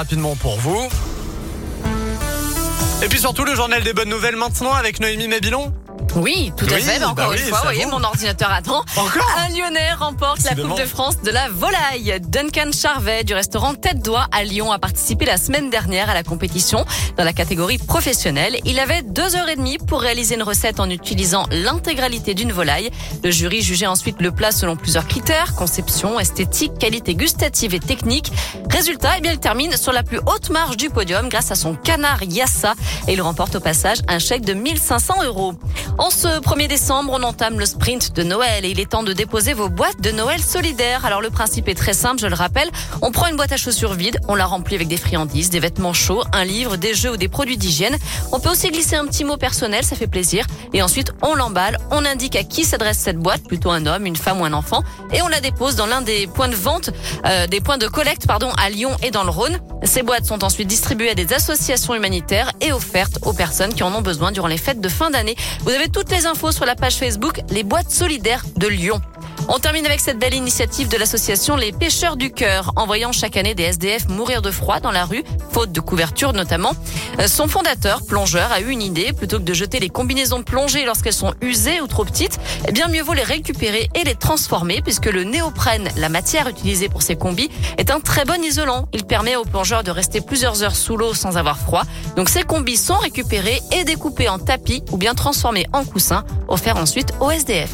rapidement pour vous. Et puis surtout le journal des bonnes nouvelles maintenant avec Noémie Mabilon. Oui, tout à Oui, fait. Bah, encore bah une oui, fois, vous voyez, mon ordinateur attend. Encore Un Lyonnais remporte la. Coupe de France de la volaille. Duncan Charvet du restaurant Tête d'Oie à Lyon a participé la semaine dernière à la compétition dans la catégorie professionnelle. Il avait deux heures et demie pour réaliser une recette en utilisant l'intégralité d'une volaille. Le jury jugeait ensuite le plat selon plusieurs critères, conception, esthétique, qualité gustative et technique. Résultat, eh bien, il termine sur la plus haute marge du podium grâce à son canard Yassa et il remporte au passage un chèque de 1500 euros. En ce 1er décembre, on entame le sprint de Noël et il est temps de déposer vos boîtes de Noël solidaires. Alors le principe est très simple, je le rappelle. On prend une boîte à chaussures vide, on la remplit avec des friandises, des vêtements chauds, un livre, des jeux ou des produits d'hygiène. On peut aussi glisser un petit mot personnel, ça fait plaisir. Et ensuite, on l'emballe, on indique à qui s'adresse cette boîte, plutôt un homme, une femme ou un enfant, et on la dépose dans l'un des points de vente, euh, des points de collecte, pardon, à Lyon et dans le Rhône. Ces boîtes sont ensuite distribuées à des associations humanitaires et offertes aux personnes qui en ont besoin durant les fêtes de fin d'année. Vous avez toutes les infos sur la page Facebook Les boîtes solidaires de Lyon. On termine avec cette belle initiative de l'association Les Pêcheurs du Cœur, envoyant chaque année des SDF mourir de froid dans la rue, faute de couverture notamment. Euh, Son fondateur, plongeur, a eu une idée. Plutôt que de jeter les combinaisons de plongée lorsqu'elles sont usées ou trop petites, eh bien mieux vaut les récupérer et les transformer puisque le néoprène, la matière utilisée pour ces combis, est un très bon isolant. Il permet aux plongeurs de rester plusieurs heures sous l'eau sans avoir froid. Donc ces combis sont récupérés et découpés en tapis ou bien transformés en coussins, offerts ensuite au SDF.